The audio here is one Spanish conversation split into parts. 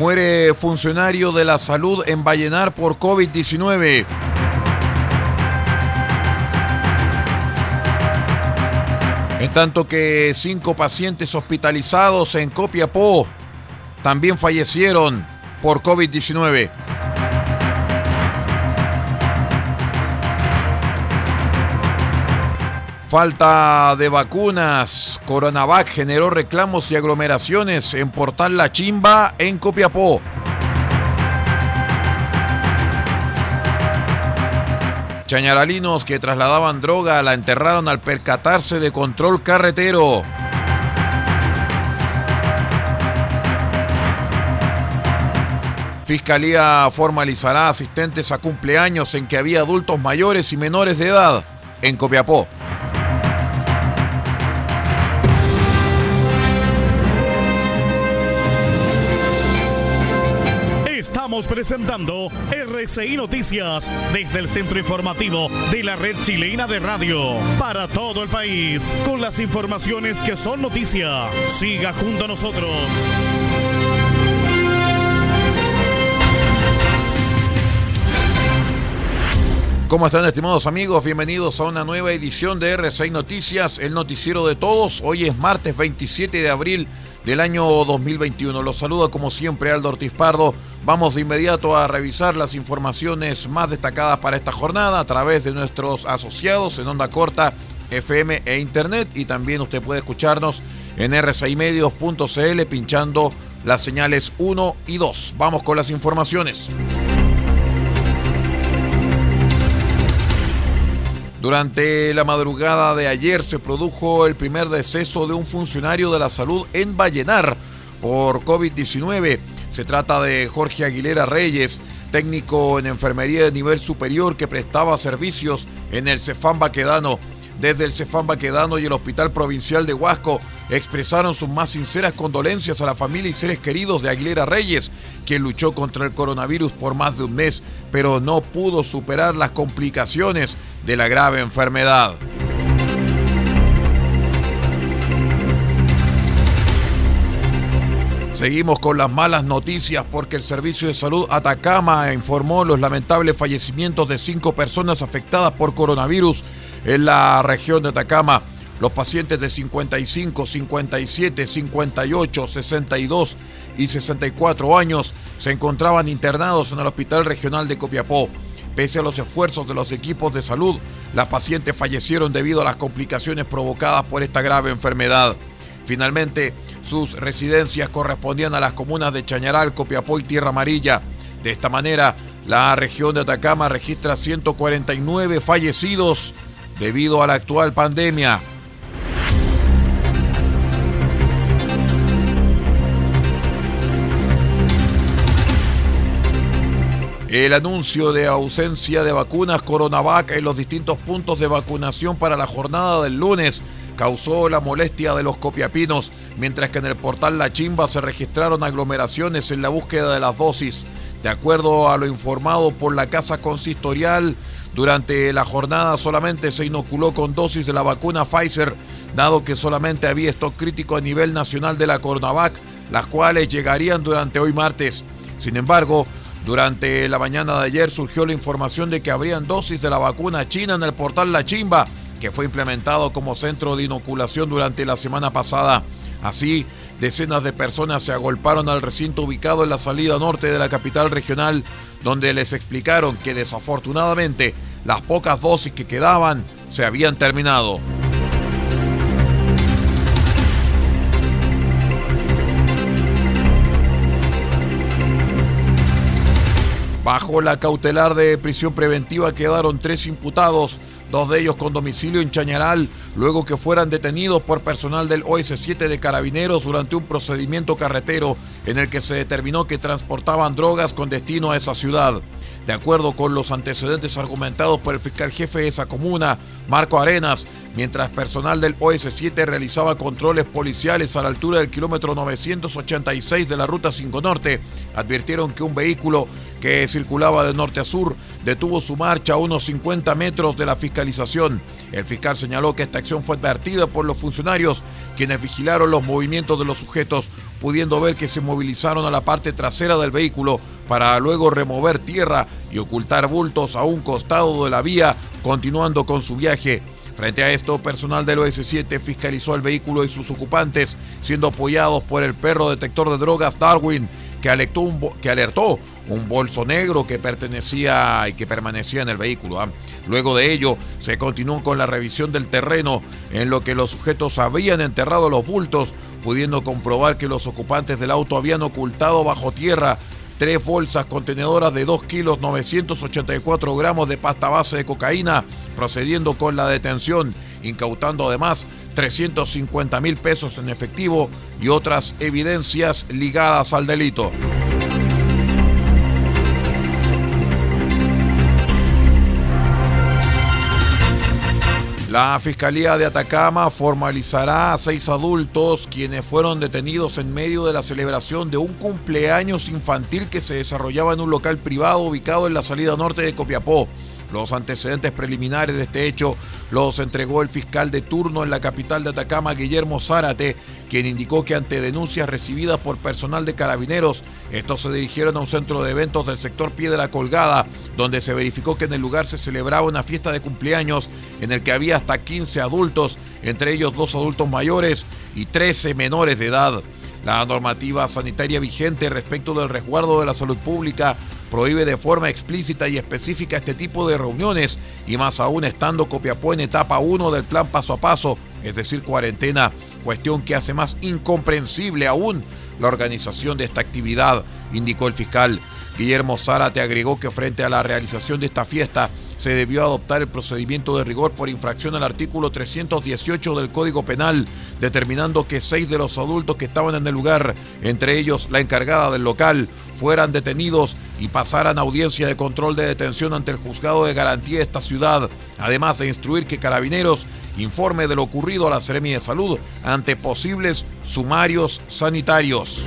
Muere funcionario de la salud en Vallenar por COVID-19. En tanto que cinco pacientes hospitalizados en Copiapó también fallecieron por COVID-19. Falta de vacunas. Coronavac generó reclamos y aglomeraciones en Portal La Chimba en Copiapó. Chañaralinos que trasladaban droga la enterraron al percatarse de control carretero. Fiscalía formalizará asistentes a cumpleaños en que había adultos mayores y menores de edad en Copiapó. Presentando RCI Noticias desde el centro informativo de la red chilena de radio para todo el país con las informaciones que son noticia. Siga junto a nosotros. ¿Cómo están estimados amigos? Bienvenidos a una nueva edición de R6 Noticias, el noticiero de todos. Hoy es martes 27 de abril del año 2021. Los saluda como siempre Aldo Ortiz Pardo. Vamos de inmediato a revisar las informaciones más destacadas para esta jornada a través de nuestros asociados en onda corta, FM e Internet. Y también usted puede escucharnos en r6medios.cl pinchando las señales 1 y 2. Vamos con las informaciones. Durante la madrugada de ayer se produjo el primer deceso de un funcionario de la salud en Vallenar por COVID-19. Se trata de Jorge Aguilera Reyes, técnico en enfermería de nivel superior que prestaba servicios en el Cefán Baquedano. Desde el Cefán Baquedano y el Hospital Provincial de Huasco expresaron sus más sinceras condolencias a la familia y seres queridos de Aguilera Reyes, quien luchó contra el coronavirus por más de un mes, pero no pudo superar las complicaciones de la grave enfermedad. Seguimos con las malas noticias porque el Servicio de Salud Atacama informó los lamentables fallecimientos de cinco personas afectadas por coronavirus en la región de Atacama. Los pacientes de 55, 57, 58, 62 y 64 años se encontraban internados en el Hospital Regional de Copiapó. Pese a los esfuerzos de los equipos de salud, las pacientes fallecieron debido a las complicaciones provocadas por esta grave enfermedad. Finalmente, sus residencias correspondían a las comunas de Chañaral, Copiapó y Tierra Amarilla. De esta manera, la región de Atacama registra 149 fallecidos debido a la actual pandemia. El anuncio de ausencia de vacunas Coronavac en los distintos puntos de vacunación para la jornada del lunes causó la molestia de los copiapinos, mientras que en el portal La Chimba se registraron aglomeraciones en la búsqueda de las dosis. De acuerdo a lo informado por la Casa Consistorial, durante la jornada solamente se inoculó con dosis de la vacuna Pfizer, dado que solamente había stock crítico a nivel nacional de la Coronavac, las cuales llegarían durante hoy martes. Sin embargo, durante la mañana de ayer surgió la información de que habrían dosis de la vacuna china en el portal La Chimba, que fue implementado como centro de inoculación durante la semana pasada. Así, decenas de personas se agolparon al recinto ubicado en la salida norte de la capital regional, donde les explicaron que desafortunadamente las pocas dosis que quedaban se habían terminado. Bajo la cautelar de prisión preventiva quedaron tres imputados, dos de ellos con domicilio en Chañaral, luego que fueran detenidos por personal del OS7 de Carabineros durante un procedimiento carretero en el que se determinó que transportaban drogas con destino a esa ciudad. De acuerdo con los antecedentes argumentados por el fiscal jefe de esa comuna, Marco Arenas, mientras personal del OS7 realizaba controles policiales a la altura del kilómetro 986 de la Ruta 5 Norte, advirtieron que un vehículo que circulaba de norte a sur detuvo su marcha a unos 50 metros de la fiscalización. El fiscal señaló que esta acción fue advertida por los funcionarios, quienes vigilaron los movimientos de los sujetos, pudiendo ver que se movilizaron a la parte trasera del vehículo para luego remover tierra y ocultar bultos a un costado de la vía, continuando con su viaje. Frente a esto, personal del OS7 fiscalizó el vehículo y sus ocupantes, siendo apoyados por el perro detector de drogas Darwin, que alertó un, que alertó un bolso negro que pertenecía y que permanecía en el vehículo. ¿ah? Luego de ello, se continuó con la revisión del terreno, en lo que los sujetos habían enterrado los bultos, pudiendo comprobar que los ocupantes del auto habían ocultado bajo tierra tres bolsas contenedoras de 2 kilos 984 gramos de pasta base de cocaína, procediendo con la detención, incautando además 350 mil pesos en efectivo y otras evidencias ligadas al delito. La Fiscalía de Atacama formalizará a seis adultos quienes fueron detenidos en medio de la celebración de un cumpleaños infantil que se desarrollaba en un local privado ubicado en la salida norte de Copiapó. Los antecedentes preliminares de este hecho los entregó el fiscal de turno en la capital de Atacama, Guillermo Zárate, quien indicó que ante denuncias recibidas por personal de carabineros, estos se dirigieron a un centro de eventos del sector Piedra Colgada, donde se verificó que en el lugar se celebraba una fiesta de cumpleaños en el que había hasta 15 adultos, entre ellos dos adultos mayores y 13 menores de edad. La normativa sanitaria vigente respecto del resguardo de la salud pública prohíbe de forma explícita y específica este tipo de reuniones y más aún estando Copiapó en etapa 1 del plan paso a paso, es decir, cuarentena, cuestión que hace más incomprensible aún la organización de esta actividad, indicó el fiscal. Guillermo Zárate agregó que frente a la realización de esta fiesta se debió adoptar el procedimiento de rigor por infracción al artículo 318 del Código Penal, determinando que seis de los adultos que estaban en el lugar, entre ellos la encargada del local, fueran detenidos y pasaran a audiencia de control de detención ante el juzgado de garantía de esta ciudad, además de instruir que Carabineros informe de lo ocurrido a la Seremi de Salud ante posibles sumarios sanitarios.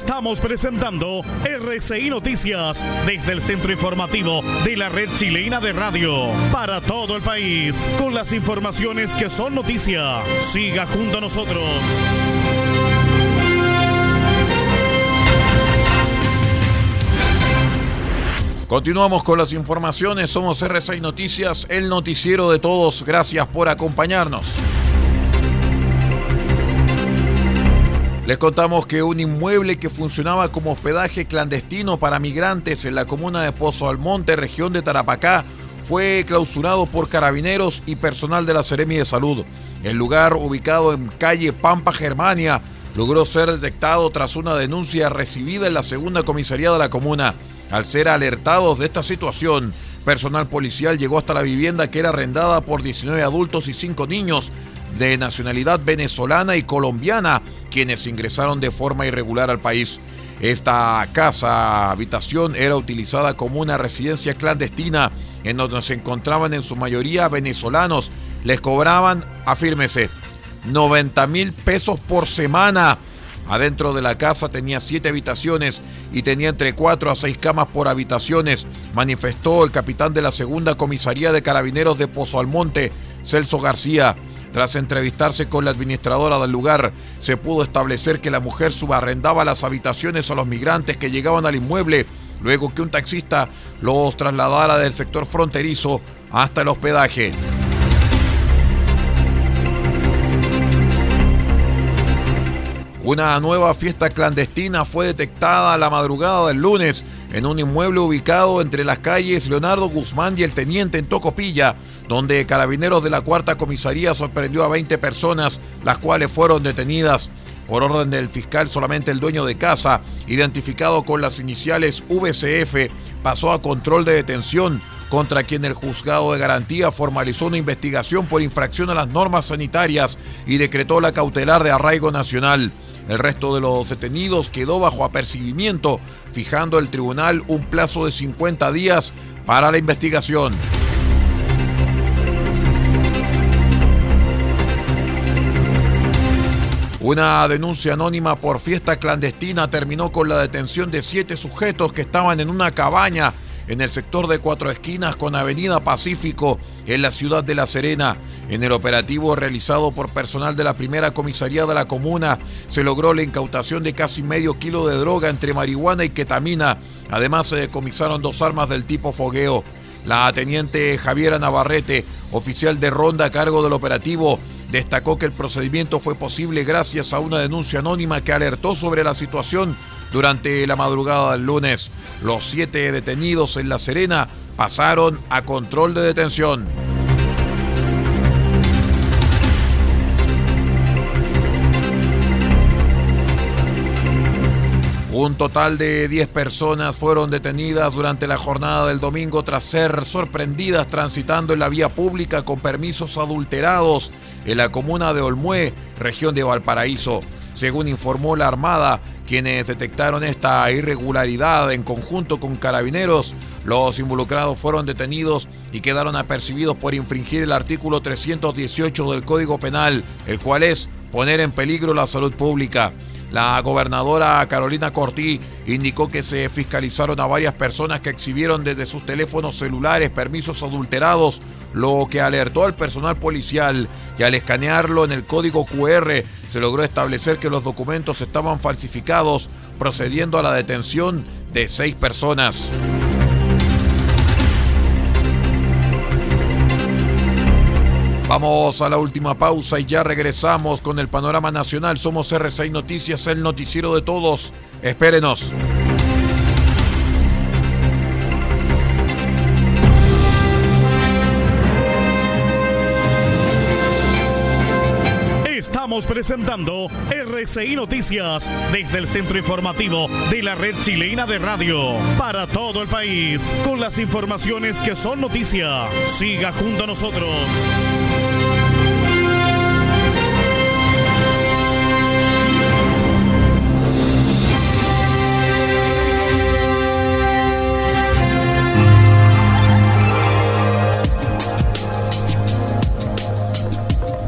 Estamos presentando RCI Noticias desde el centro informativo de la red chilena de radio para todo el país con las informaciones que son noticia. Siga junto a nosotros. Continuamos con las informaciones. Somos RCI Noticias, el noticiero de todos. Gracias por acompañarnos. Les contamos que un inmueble que funcionaba como hospedaje clandestino para migrantes en la comuna de Pozo Almonte, región de Tarapacá, fue clausurado por carabineros y personal de la Seremi de Salud. El lugar, ubicado en calle Pampa, Germania, logró ser detectado tras una denuncia recibida en la segunda comisaría de la comuna. Al ser alertados de esta situación, personal policial llegó hasta la vivienda que era arrendada por 19 adultos y 5 niños de nacionalidad venezolana y colombiana, quienes ingresaron de forma irregular al país. Esta casa habitación era utilizada como una residencia clandestina en donde se encontraban en su mayoría venezolanos. Les cobraban, afírmese, 90 mil pesos por semana. Adentro de la casa tenía siete habitaciones y tenía entre cuatro a seis camas por habitaciones, manifestó el capitán de la segunda comisaría de carabineros de Pozo Almonte, Celso García. Tras entrevistarse con la administradora del lugar, se pudo establecer que la mujer subarrendaba las habitaciones a los migrantes que llegaban al inmueble, luego que un taxista los trasladara del sector fronterizo hasta el hospedaje. Una nueva fiesta clandestina fue detectada a la madrugada del lunes en un inmueble ubicado entre las calles Leonardo Guzmán y el Teniente en Tocopilla, donde carabineros de la cuarta comisaría sorprendió a 20 personas, las cuales fueron detenidas. Por orden del fiscal, solamente el dueño de casa, identificado con las iniciales VCF, pasó a control de detención contra quien el juzgado de garantía formalizó una investigación por infracción a las normas sanitarias y decretó la cautelar de arraigo nacional. El resto de los detenidos quedó bajo apercibimiento, fijando el tribunal un plazo de 50 días para la investigación. Una denuncia anónima por fiesta clandestina terminó con la detención de siete sujetos que estaban en una cabaña en el sector de Cuatro Esquinas con Avenida Pacífico en la ciudad de La Serena. En el operativo realizado por personal de la primera comisaría de la comuna se logró la incautación de casi medio kilo de droga entre marihuana y ketamina. Además se decomisaron dos armas del tipo fogueo. La teniente Javiera Navarrete, oficial de ronda a cargo del operativo, destacó que el procedimiento fue posible gracias a una denuncia anónima que alertó sobre la situación durante la madrugada del lunes, los siete detenidos en La Serena pasaron a control de detención. Un total de 10 personas fueron detenidas durante la jornada del domingo tras ser sorprendidas transitando en la vía pública con permisos adulterados en la comuna de Olmué, región de Valparaíso. Según informó la Armada, quienes detectaron esta irregularidad en conjunto con carabineros, los involucrados fueron detenidos y quedaron apercibidos por infringir el artículo 318 del Código Penal, el cual es poner en peligro la salud pública. La gobernadora Carolina Cortí indicó que se fiscalizaron a varias personas que exhibieron desde sus teléfonos celulares permisos adulterados, lo que alertó al personal policial y al escanearlo en el código QR se logró establecer que los documentos estaban falsificados, procediendo a la detención de seis personas. Vamos a la última pausa y ya regresamos con el panorama nacional. Somos R6 Noticias, el noticiero de todos. Espérenos. Estamos presentando RCI Noticias desde el centro informativo de la red chilena de radio para todo el país con las informaciones que son noticia. Siga junto a nosotros.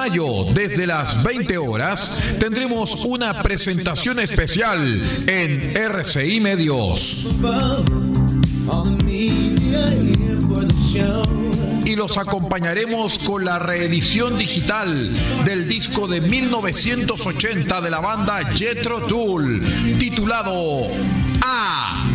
Mayo, desde las 20 horas, tendremos una presentación especial en RCI Medios. Y los acompañaremos con la reedición digital del disco de 1980 de la banda Jetro Tool, titulado A.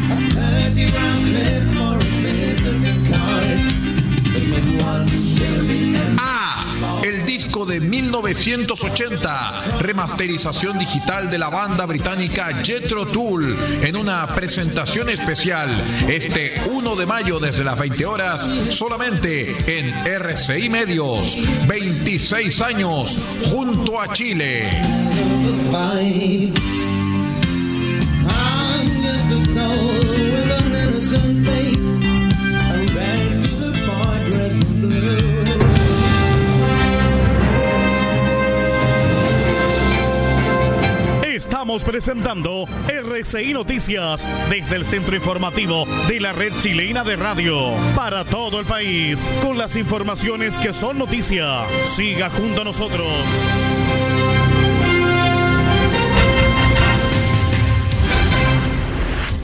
de 1980, remasterización digital de la banda británica Jetro Tool, en una presentación especial este 1 de mayo desde las 20 horas, solamente en RCI Medios, 26 años junto a Chile. Estamos presentando RCI Noticias desde el centro informativo de la red chilena de radio para todo el país con las informaciones que son noticia. Siga junto a nosotros.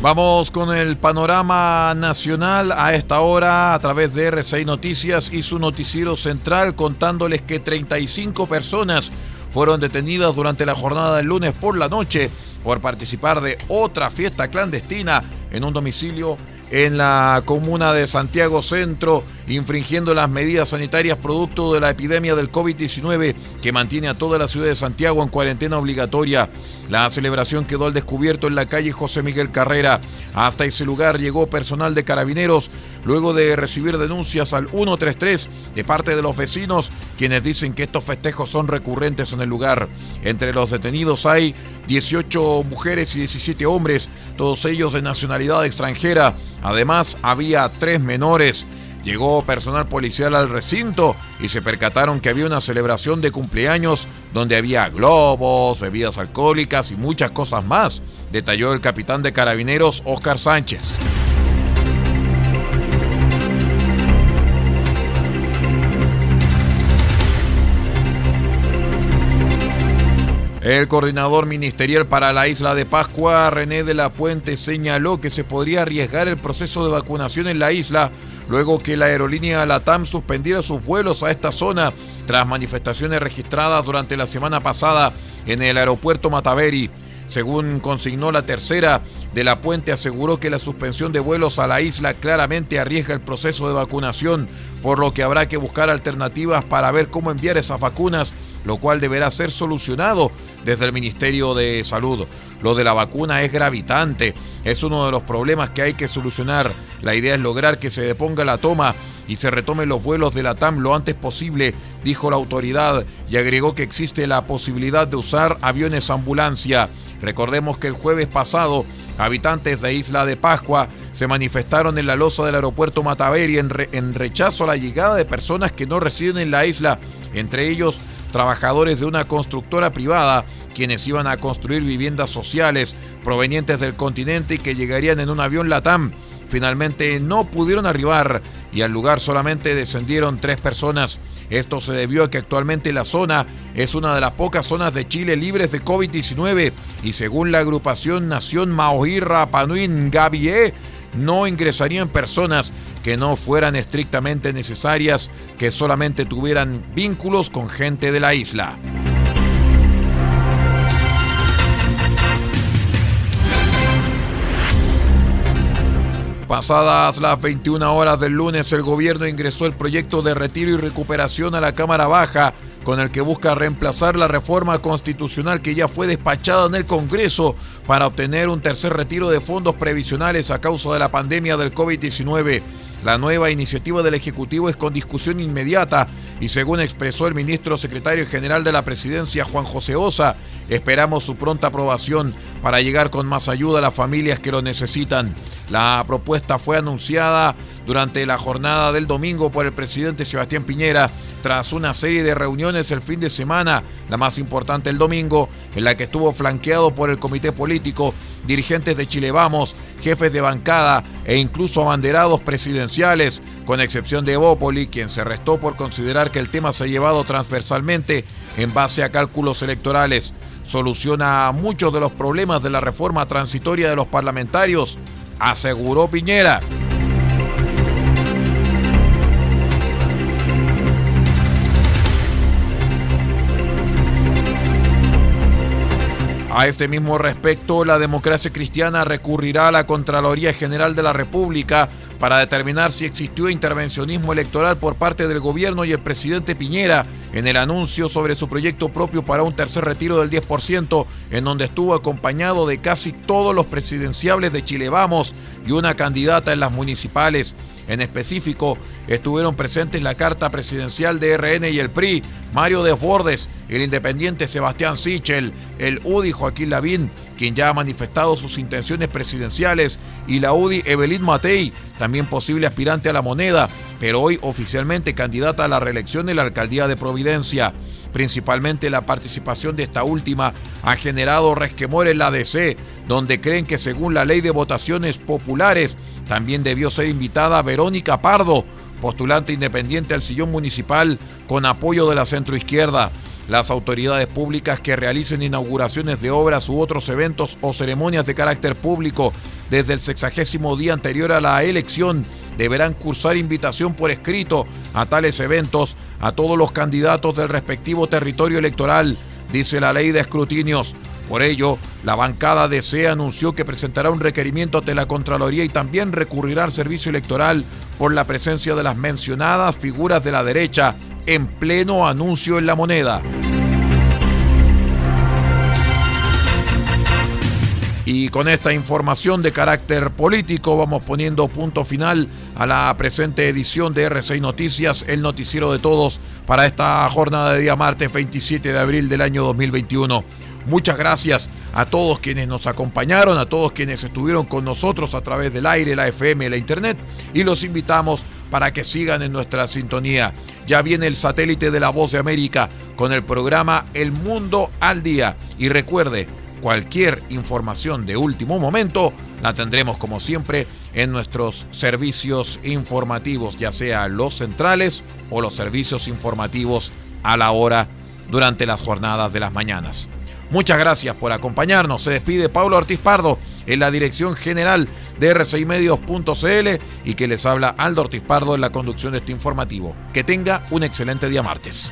Vamos con el panorama nacional a esta hora a través de RCI Noticias y su noticiero central contándoles que 35 personas fueron detenidas durante la jornada del lunes por la noche por participar de otra fiesta clandestina en un domicilio en la comuna de Santiago Centro, infringiendo las medidas sanitarias producto de la epidemia del COVID-19 que mantiene a toda la ciudad de Santiago en cuarentena obligatoria. La celebración quedó al descubierto en la calle José Miguel Carrera. Hasta ese lugar llegó personal de carabineros luego de recibir denuncias al 133 de parte de los vecinos, quienes dicen que estos festejos son recurrentes en el lugar. Entre los detenidos hay 18 mujeres y 17 hombres, todos ellos de nacionalidad extranjera. Además, había tres menores. Llegó personal policial al recinto y se percataron que había una celebración de cumpleaños donde había globos, bebidas alcohólicas y muchas cosas más, detalló el capitán de carabineros Oscar Sánchez. El coordinador ministerial para la isla de Pascua, René de la Puente, señaló que se podría arriesgar el proceso de vacunación en la isla luego que la aerolínea LATAM suspendiera sus vuelos a esta zona tras manifestaciones registradas durante la semana pasada en el aeropuerto Mataveri. Según consignó la tercera, de la Puente aseguró que la suspensión de vuelos a la isla claramente arriesga el proceso de vacunación, por lo que habrá que buscar alternativas para ver cómo enviar esas vacunas lo cual deberá ser solucionado desde el Ministerio de Salud. Lo de la vacuna es gravitante, es uno de los problemas que hay que solucionar. La idea es lograr que se deponga la toma y se retomen los vuelos de la TAM lo antes posible, dijo la autoridad, y agregó que existe la posibilidad de usar aviones ambulancia. Recordemos que el jueves pasado, habitantes de Isla de Pascua se manifestaron en la losa del aeropuerto Mataveri en, en rechazo a la llegada de personas que no residen en la isla, entre ellos trabajadores de una constructora privada, quienes iban a construir viviendas sociales provenientes del continente y que llegarían en un avión LATAM. Finalmente no pudieron arribar y al lugar solamente descendieron tres personas. Esto se debió a que actualmente la zona es una de las pocas zonas de Chile libres de COVID-19 y según la agrupación Nación Maohirra Panuin Gabié, no ingresarían personas que no fueran estrictamente necesarias, que solamente tuvieran vínculos con gente de la isla. Pasadas las 21 horas del lunes, el gobierno ingresó el proyecto de retiro y recuperación a la Cámara Baja con el que busca reemplazar la reforma constitucional que ya fue despachada en el Congreso para obtener un tercer retiro de fondos previsionales a causa de la pandemia del COVID-19. La nueva iniciativa del Ejecutivo es con discusión inmediata y según expresó el ministro secretario general de la presidencia Juan José Osa, esperamos su pronta aprobación para llegar con más ayuda a las familias que lo necesitan. La propuesta fue anunciada durante la jornada del domingo por el presidente Sebastián Piñera tras una serie de reuniones el fin de semana, la más importante el domingo, en la que estuvo flanqueado por el comité político, dirigentes de Chile Vamos, jefes de bancada e incluso abanderados presidenciales, con excepción de Evópoli, quien se restó por considerar que el tema se ha llevado transversalmente en base a cálculos electorales. Soluciona muchos de los problemas de la reforma transitoria de los parlamentarios, aseguró Piñera. A este mismo respecto, la democracia cristiana recurrirá a la Contraloría General de la República para determinar si existió intervencionismo electoral por parte del gobierno y el presidente Piñera en el anuncio sobre su proyecto propio para un tercer retiro del 10%, en donde estuvo acompañado de casi todos los presidenciables de Chile Vamos y una candidata en las municipales. En específico, estuvieron presentes la carta presidencial de RN y el PRI, Mario Desbordes, el independiente Sebastián Sichel, el UDI Joaquín Lavín, quien ya ha manifestado sus intenciones presidenciales, y la UDI Evelyn Matei, también posible aspirante a la moneda, pero hoy oficialmente candidata a la reelección en la alcaldía de Providencia. Principalmente la participación de esta última ha generado resquemor en la DC, donde creen que según la ley de votaciones populares, también debió ser invitada Verónica Pardo, postulante independiente al sillón municipal con apoyo de la centroizquierda. Las autoridades públicas que realicen inauguraciones de obras u otros eventos o ceremonias de carácter público desde el sexagésimo día anterior a la elección deberán cursar invitación por escrito a tales eventos a todos los candidatos del respectivo territorio electoral, dice la ley de escrutinios. Por ello, la bancada de C anunció que presentará un requerimiento ante la Contraloría y también recurrirá al servicio electoral por la presencia de las mencionadas figuras de la derecha en pleno anuncio en la moneda. Y con esta información de carácter político vamos poniendo punto final a la presente edición de R6 Noticias, el noticiero de todos para esta jornada de día martes 27 de abril del año 2021. Muchas gracias a todos quienes nos acompañaron, a todos quienes estuvieron con nosotros a través del aire, la FM, la internet y los invitamos para que sigan en nuestra sintonía. Ya viene el satélite de la Voz de América con el programa El Mundo al Día. Y recuerde, cualquier información de último momento la tendremos como siempre en nuestros servicios informativos, ya sea los centrales o los servicios informativos a la hora durante las jornadas de las mañanas. Muchas gracias por acompañarnos. Se despide Pablo Ortiz Pardo en la dirección general de r6medios.cl y que les habla Aldo Ortiz Pardo en la conducción de este informativo. Que tenga un excelente día martes.